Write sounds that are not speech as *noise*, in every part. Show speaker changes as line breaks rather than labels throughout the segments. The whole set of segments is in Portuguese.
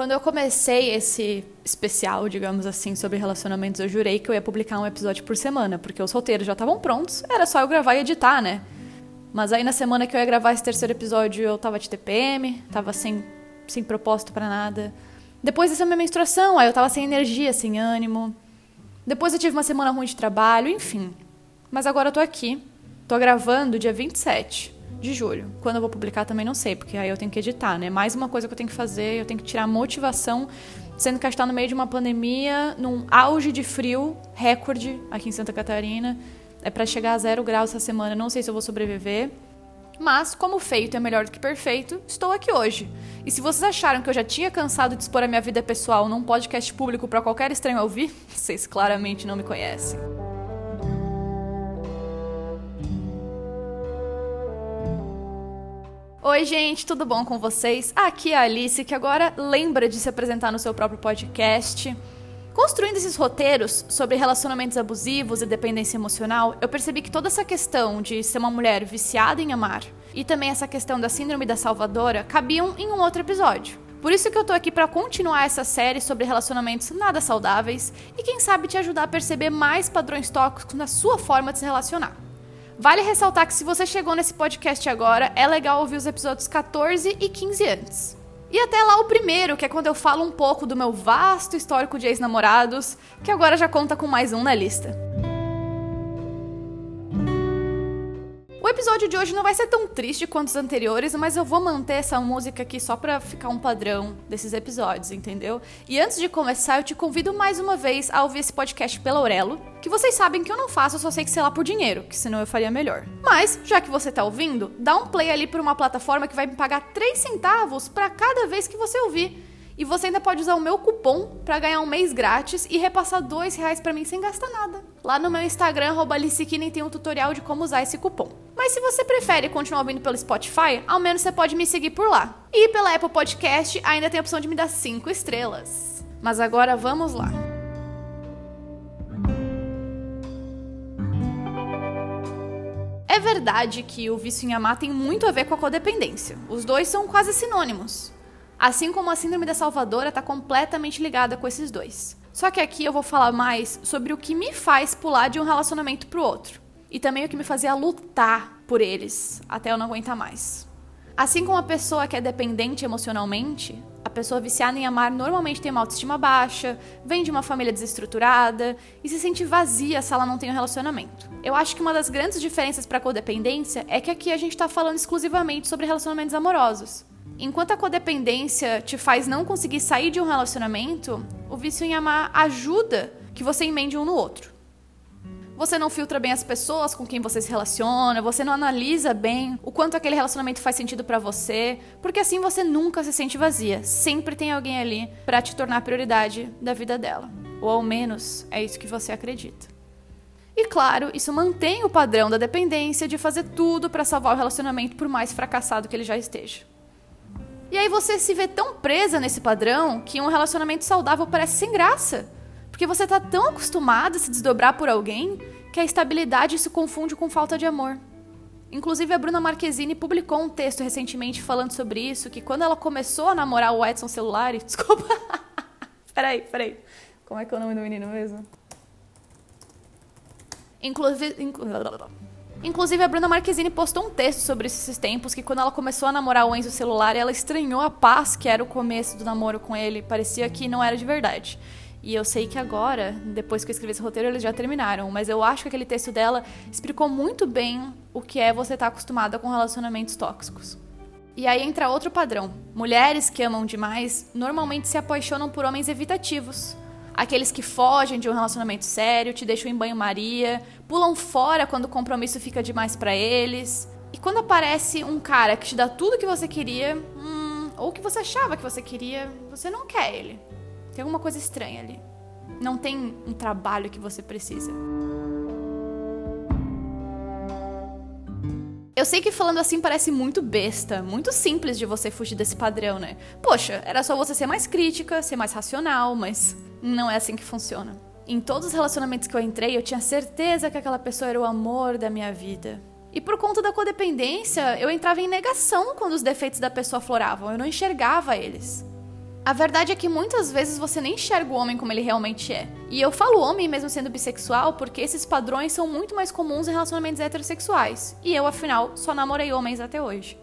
Quando eu comecei esse especial, digamos assim, sobre relacionamentos, eu jurei que eu ia publicar um episódio por semana, porque os roteiros já estavam prontos, era só eu gravar e editar, né? Mas aí na semana que eu ia gravar esse terceiro episódio, eu tava de TPM, tava sem, sem propósito para nada. Depois dessa minha menstruação, aí eu tava sem energia, sem ânimo. Depois eu tive uma semana ruim de trabalho, enfim. Mas agora eu tô aqui. Tô gravando dia 27 de julho. Quando eu vou publicar também não sei, porque aí eu tenho que editar, né? Mais uma coisa que eu tenho que fazer, eu tenho que tirar motivação, sendo que a gente tá no meio de uma pandemia, num auge de frio, recorde aqui em Santa Catarina. É para chegar a zero graus essa semana, não sei se eu vou sobreviver. Mas, como feito é melhor do que perfeito, estou aqui hoje. E se vocês acharam que eu já tinha cansado de expor a minha vida pessoal num podcast público para qualquer estranho ouvir, *laughs* vocês claramente não me conhecem. Oi, gente, tudo bom com vocês? Aqui é a Alice, que agora lembra de se apresentar no seu próprio podcast. Construindo esses roteiros sobre relacionamentos abusivos e dependência emocional, eu percebi que toda essa questão de ser uma mulher viciada em amar e também essa questão da síndrome da salvadora cabiam em um outro episódio. Por isso que eu tô aqui para continuar essa série sobre relacionamentos nada saudáveis e quem sabe te ajudar a perceber mais padrões tóxicos na sua forma de se relacionar. Vale ressaltar que se você chegou nesse podcast agora, é legal ouvir os episódios 14 e 15 antes. E até lá o primeiro, que é quando eu falo um pouco do meu vasto histórico de ex-namorados, que agora já conta com mais um na lista. Episódio de hoje não vai ser tão triste quanto os anteriores, mas eu vou manter essa música aqui só pra ficar um padrão desses episódios, entendeu? E antes de começar, eu te convido mais uma vez a ouvir esse podcast pela Aurelo, que vocês sabem que eu não faço, eu só sei que sei lá por dinheiro, que senão eu faria melhor. Mas, já que você tá ouvindo, dá um play ali por uma plataforma que vai me pagar 3 centavos para cada vez que você ouvir. E você ainda pode usar o meu cupom para ganhar um mês grátis e repassar dois reais para mim sem gastar nada. Lá no meu Instagram, Alicikinen, tem um tutorial de como usar esse cupom. Mas se você prefere continuar ouvindo pelo Spotify, ao menos você pode me seguir por lá. E pela Apple Podcast ainda tem a opção de me dar cinco estrelas. Mas agora vamos lá. É verdade que o vício em amar tem muito a ver com a codependência. Os dois são quase sinônimos. Assim como a síndrome da salvadora está completamente ligada com esses dois. Só que aqui eu vou falar mais sobre o que me faz pular de um relacionamento para o outro. E também o que me fazia lutar por eles até eu não aguentar mais. Assim como a pessoa que é dependente emocionalmente, a pessoa viciada em amar normalmente tem uma autoestima baixa, vem de uma família desestruturada e se sente vazia se ela não tem um relacionamento. Eu acho que uma das grandes diferenças para codependência é que aqui a gente está falando exclusivamente sobre relacionamentos amorosos. Enquanto a codependência te faz não conseguir sair de um relacionamento, o vício em amar ajuda que você emende um no outro. Você não filtra bem as pessoas com quem você se relaciona, você não analisa bem o quanto aquele relacionamento faz sentido para você, porque assim você nunca se sente vazia. Sempre tem alguém ali para te tornar prioridade da vida dela. Ou ao menos é isso que você acredita. E claro, isso mantém o padrão da dependência de fazer tudo para salvar o relacionamento por mais fracassado que ele já esteja. E aí você se vê tão presa nesse padrão que um relacionamento saudável parece sem graça. Porque você tá tão acostumada a se desdobrar por alguém que a estabilidade se confunde com falta de amor. Inclusive, a Bruna Marquezine publicou um texto recentemente falando sobre isso, que quando ela começou a namorar o Edson Celulari... *laughs* Desculpa. peraí, peraí. Como é que é o nome do menino mesmo? Inclusive... Inclusive, a Bruna Marquezine postou um texto sobre esses tempos que quando ela começou a namorar o Enzo celular, ela estranhou a paz que era o começo do namoro com ele. Parecia que não era de verdade. E eu sei que agora, depois que eu escrevi esse roteiro, eles já terminaram. Mas eu acho que aquele texto dela explicou muito bem o que é você estar acostumada com relacionamentos tóxicos. E aí entra outro padrão. Mulheres que amam demais normalmente se apaixonam por homens evitativos aqueles que fogem de um relacionamento sério, te deixam em banho-maria, pulam fora quando o compromisso fica demais para eles. E quando aparece um cara que te dá tudo que você queria, hum, ou que você achava que você queria, você não quer ele. Tem alguma coisa estranha ali. Não tem um trabalho que você precisa. Eu sei que falando assim parece muito besta, muito simples de você fugir desse padrão, né? Poxa, era só você ser mais crítica, ser mais racional, mas não é assim que funciona. Em todos os relacionamentos que eu entrei, eu tinha certeza que aquela pessoa era o amor da minha vida. E por conta da codependência, eu entrava em negação quando os defeitos da pessoa floravam, eu não enxergava eles. A verdade é que muitas vezes você nem enxerga o homem como ele realmente é. E eu falo homem mesmo sendo bissexual porque esses padrões são muito mais comuns em relacionamentos heterossexuais. E eu, afinal, só namorei homens até hoje.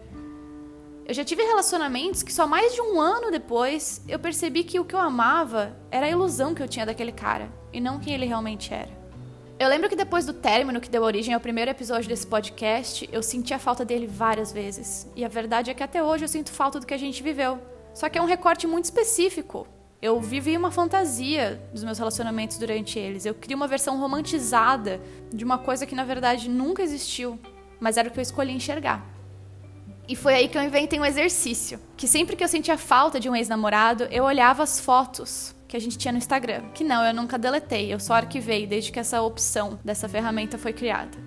Eu já tive relacionamentos que só mais de um ano depois eu percebi que o que eu amava era a ilusão que eu tinha daquele cara e não quem ele realmente era. Eu lembro que depois do término que deu origem ao primeiro episódio desse podcast, eu senti a falta dele várias vezes. E a verdade é que até hoje eu sinto falta do que a gente viveu. Só que é um recorte muito específico. Eu vivi uma fantasia dos meus relacionamentos durante eles. Eu criei uma versão romantizada de uma coisa que na verdade nunca existiu, mas era o que eu escolhi enxergar. E foi aí que eu inventei um exercício. Que sempre que eu sentia falta de um ex-namorado, eu olhava as fotos que a gente tinha no Instagram. Que não, eu nunca deletei, eu só arquivei desde que essa opção dessa ferramenta foi criada.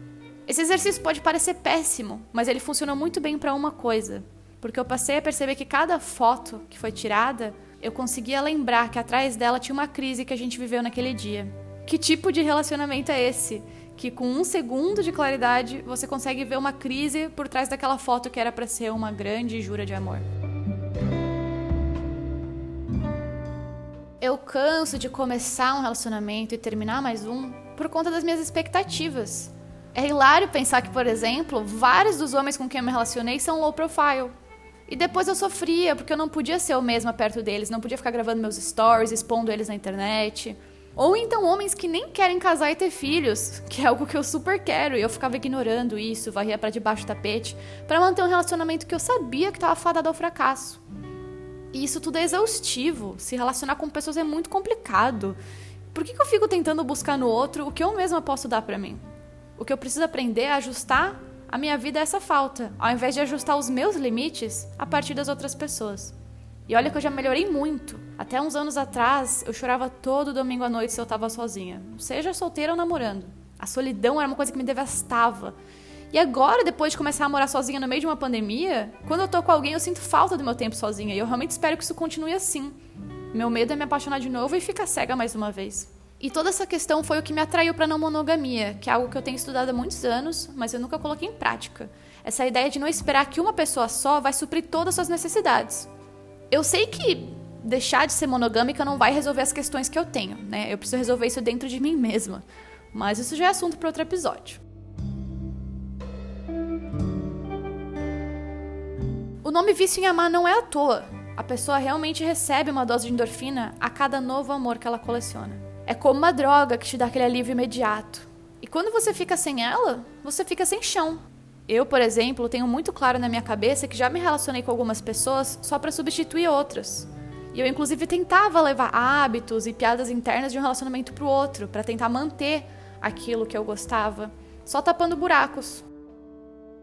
Esse exercício pode parecer péssimo, mas ele funciona muito bem para uma coisa. Porque eu passei a perceber que cada foto que foi tirada, eu conseguia lembrar que atrás dela tinha uma crise que a gente viveu naquele dia. Que tipo de relacionamento é esse? Que com um segundo de claridade você consegue ver uma crise por trás daquela foto que era para ser uma grande jura de amor. Eu canso de começar um relacionamento e terminar mais um por conta das minhas expectativas. É hilário pensar que, por exemplo, vários dos homens com quem eu me relacionei são low profile. E depois eu sofria porque eu não podia ser o mesmo perto deles, não podia ficar gravando meus stories, expondo eles na internet. Ou então homens que nem querem casar e ter filhos, que é algo que eu super quero, e eu ficava ignorando isso, varria para debaixo do tapete, para manter um relacionamento que eu sabia que estava fadado ao fracasso. E isso tudo é exaustivo. Se relacionar com pessoas é muito complicado. Por que, que eu fico tentando buscar no outro o que eu mesma posso dar para mim? O que eu preciso aprender é ajustar a minha vida a essa falta, ao invés de ajustar os meus limites a partir das outras pessoas. E olha que eu já melhorei muito. Até uns anos atrás, eu chorava todo domingo à noite se eu estava sozinha, seja solteira ou namorando. A solidão era uma coisa que me devastava. E agora, depois de começar a morar sozinha no meio de uma pandemia, quando eu tô com alguém, eu sinto falta do meu tempo sozinha. E eu realmente espero que isso continue assim. Meu medo é me apaixonar de novo e ficar cega mais uma vez. E toda essa questão foi o que me atraiu para não monogamia, que é algo que eu tenho estudado há muitos anos, mas eu nunca coloquei em prática. Essa ideia de não esperar que uma pessoa só vai suprir todas as suas necessidades. Eu sei que deixar de ser monogâmica não vai resolver as questões que eu tenho, né? Eu preciso resolver isso dentro de mim mesma. Mas isso já é assunto para outro episódio. O nome vício em amar não é à toa. A pessoa realmente recebe uma dose de endorfina a cada novo amor que ela coleciona. É como uma droga que te dá aquele alívio imediato. E quando você fica sem ela, você fica sem chão. Eu, por exemplo, tenho muito claro na minha cabeça que já me relacionei com algumas pessoas só para substituir outras. E eu, inclusive, tentava levar hábitos e piadas internas de um relacionamento para o outro, para tentar manter aquilo que eu gostava, só tapando buracos.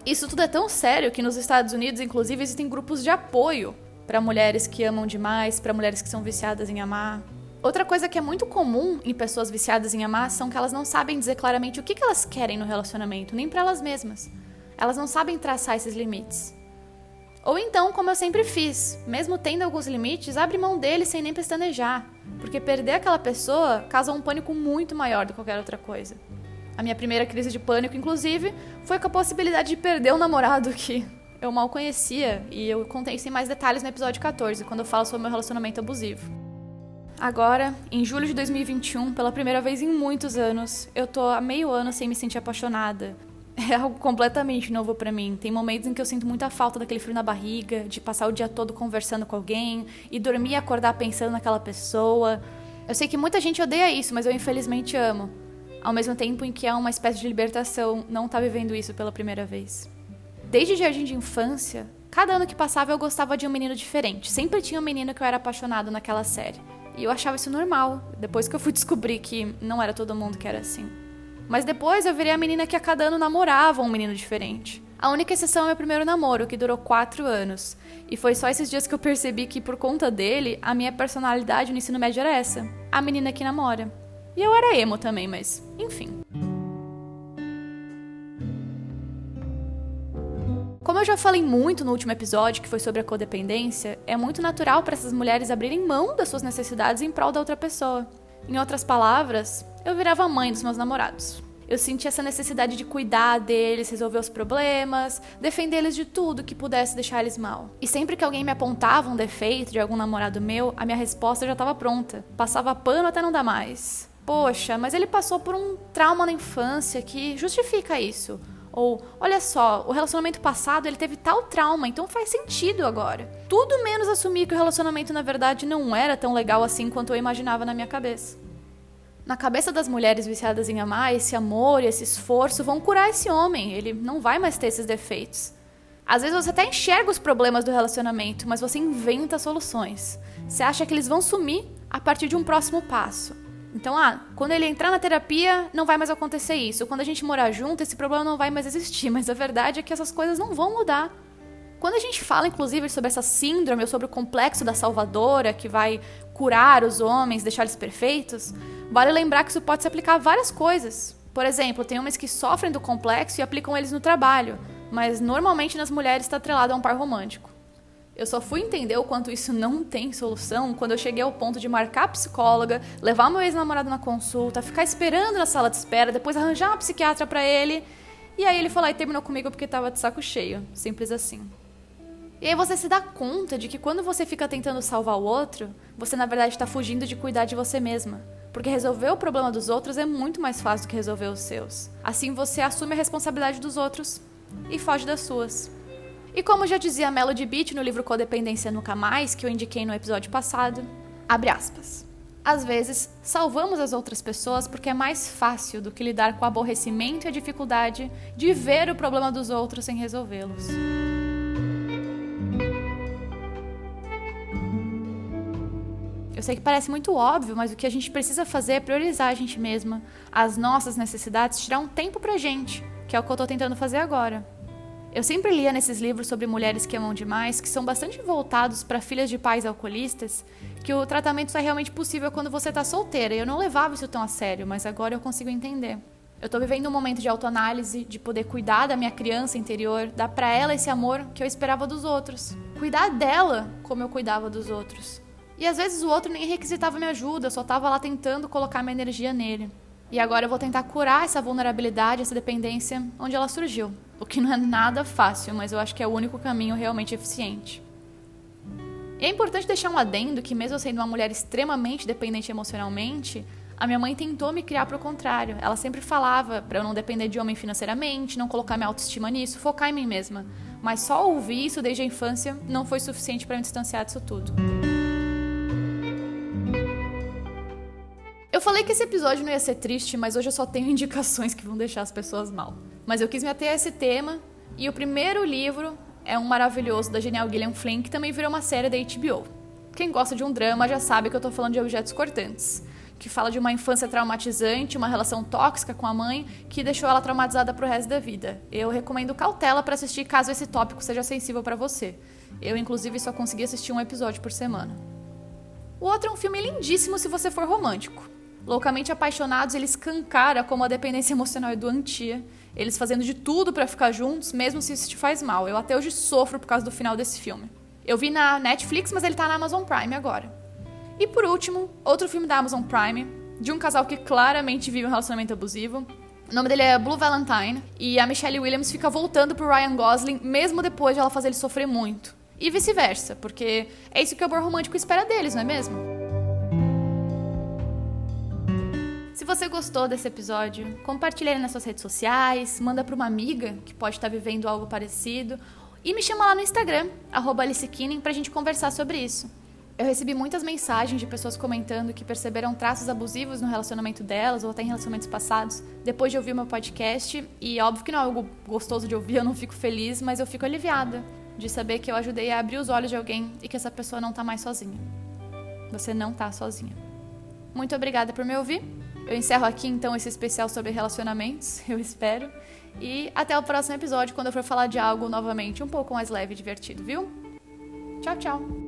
Isso tudo é tão sério que nos Estados Unidos, inclusive, existem grupos de apoio para mulheres que amam demais, para mulheres que são viciadas em amar. Outra coisa que é muito comum em pessoas viciadas em amar são que elas não sabem dizer claramente o que elas querem no relacionamento, nem para elas mesmas. Elas não sabem traçar esses limites. Ou então, como eu sempre fiz, mesmo tendo alguns limites, abre mão deles sem nem pestanejar, porque perder aquela pessoa causa um pânico muito maior do que qualquer outra coisa. A minha primeira crise de pânico, inclusive, foi com a possibilidade de perder um namorado que eu mal conhecia, e eu contei isso em mais detalhes no episódio 14, quando eu falo sobre meu relacionamento abusivo. Agora, em julho de 2021, pela primeira vez em muitos anos, eu tô há meio ano sem me sentir apaixonada, *laughs* é algo completamente novo para mim. Tem momentos em que eu sinto muita falta daquele frio na barriga, de passar o dia todo conversando com alguém e dormir e acordar pensando naquela pessoa. Eu sei que muita gente odeia isso, mas eu infelizmente amo. Ao mesmo tempo em que é uma espécie de libertação não estar tá vivendo isso pela primeira vez. Desde jardim de infância, cada ano que passava eu gostava de um menino diferente. Sempre tinha um menino que eu era apaixonado naquela série. E eu achava isso normal, depois que eu fui descobrir que não era todo mundo que era assim. Mas depois eu virei a menina que a cada ano namorava um menino diferente. A única exceção é meu primeiro namoro, que durou quatro anos. E foi só esses dias que eu percebi que, por conta dele, a minha personalidade no ensino médio era essa: a menina que namora. E eu era emo também, mas enfim. Como eu já falei muito no último episódio, que foi sobre a codependência, é muito natural para essas mulheres abrirem mão das suas necessidades em prol da outra pessoa. Em outras palavras, eu virava mãe dos meus namorados. Eu senti essa necessidade de cuidar deles, resolver os problemas, defender eles de tudo que pudesse deixar eles mal. E sempre que alguém me apontava um defeito de algum namorado meu, a minha resposta já estava pronta. Passava pano até não dar mais. Poxa, mas ele passou por um trauma na infância que justifica isso. Ou, olha só, o relacionamento passado ele teve tal trauma, então faz sentido agora. Tudo menos assumir que o relacionamento na verdade não era tão legal assim quanto eu imaginava na minha cabeça. Na cabeça das mulheres viciadas em amar, esse amor e esse esforço vão curar esse homem, ele não vai mais ter esses defeitos. Às vezes você até enxerga os problemas do relacionamento, mas você inventa soluções. Você acha que eles vão sumir a partir de um próximo passo. Então, ah, quando ele entrar na terapia, não vai mais acontecer isso. Quando a gente morar junto, esse problema não vai mais existir. Mas a verdade é que essas coisas não vão mudar. Quando a gente fala, inclusive, sobre essa síndrome ou sobre o complexo da salvadora que vai curar os homens, deixar eles perfeitos, vale lembrar que isso pode se aplicar a várias coisas. Por exemplo, tem homens que sofrem do complexo e aplicam eles no trabalho, mas normalmente nas mulheres está atrelado a um par romântico. Eu só fui entender o quanto isso não tem solução quando eu cheguei ao ponto de marcar a psicóloga, levar meu ex-namorado na consulta, ficar esperando na sala de espera, depois arranjar uma psiquiatra para ele. E aí ele lá e terminou comigo porque tava de saco cheio. Simples assim. E aí você se dá conta de que quando você fica tentando salvar o outro, você na verdade está fugindo de cuidar de você mesma. Porque resolver o problema dos outros é muito mais fácil do que resolver os seus. Assim você assume a responsabilidade dos outros e foge das suas. E como já dizia Melody Beach no livro Codependência Nunca Mais, que eu indiquei no episódio passado, abre aspas. Às vezes, salvamos as outras pessoas porque é mais fácil do que lidar com o aborrecimento e a dificuldade de ver o problema dos outros sem resolvê-los. Eu sei que parece muito óbvio, mas o que a gente precisa fazer é priorizar a gente mesma, as nossas necessidades, tirar um tempo pra gente, que é o que eu tô tentando fazer agora. Eu sempre lia nesses livros sobre mulheres que amam demais, que são bastante voltados para filhas de pais alcoolistas, que o tratamento só é realmente possível quando você tá solteira. E eu não levava isso tão a sério, mas agora eu consigo entender. Eu tô vivendo um momento de autoanálise, de poder cuidar da minha criança interior, dar para ela esse amor que eu esperava dos outros. Cuidar dela como eu cuidava dos outros. E às vezes o outro nem requisitava minha ajuda, eu só estava lá tentando colocar minha energia nele. E agora eu vou tentar curar essa vulnerabilidade, essa dependência onde ela surgiu. O que não é nada fácil, mas eu acho que é o único caminho realmente eficiente. E é importante deixar um adendo que, mesmo sendo uma mulher extremamente dependente emocionalmente, a minha mãe tentou me criar para o contrário. Ela sempre falava para eu não depender de homem financeiramente, não colocar minha autoestima nisso, focar em mim mesma. Mas só ouvir isso desde a infância não foi suficiente para me distanciar disso tudo. Falei que esse episódio não ia ser triste, mas hoje eu só tenho *laughs* indicações que vão deixar as pessoas mal. Mas eu quis me ater a esse tema, e o primeiro livro é um maravilhoso da genial Gillian Flynn, que também virou uma série da HBO. Quem gosta de um drama já sabe que eu tô falando de objetos cortantes, que fala de uma infância traumatizante, uma relação tóxica com a mãe que deixou ela traumatizada pro resto da vida. Eu recomendo cautela para assistir caso esse tópico seja sensível para você. Eu inclusive só consegui assistir um episódio por semana. O outro é um filme lindíssimo se você for romântico. Loucamente apaixonados, ele escancara como a dependência *laughs* emocional é doentia. Eles fazendo de tudo para ficar juntos, mesmo se isso te faz mal. Eu até hoje sofro por causa do final desse filme. Eu vi na Netflix, mas ele tá na Amazon Prime agora. E por último, outro filme da Amazon Prime, de um casal que claramente vive um relacionamento abusivo. O nome dele é Blue Valentine, e a Michelle Williams fica voltando pro Ryan Gosling, mesmo depois de ela fazer ele sofrer muito. E vice-versa, porque é isso que o amor romântico espera deles, não é mesmo? Você gostou desse episódio, compartilhe ele nas suas redes sociais, manda para uma amiga que pode estar vivendo algo parecido e me chama lá no Instagram, arroba Alice pra gente conversar sobre isso. Eu recebi muitas mensagens de pessoas comentando que perceberam traços abusivos no relacionamento delas ou até em relacionamentos passados depois de ouvir meu podcast. E óbvio que não é algo gostoso de ouvir, eu não fico feliz, mas eu fico aliviada de saber que eu ajudei a abrir os olhos de alguém e que essa pessoa não tá mais sozinha. Você não tá sozinha. Muito obrigada por me ouvir. Eu encerro aqui então esse especial sobre relacionamentos, *laughs* eu espero. E até o próximo episódio, quando eu for falar de algo novamente um pouco mais leve e divertido, viu? Tchau, tchau!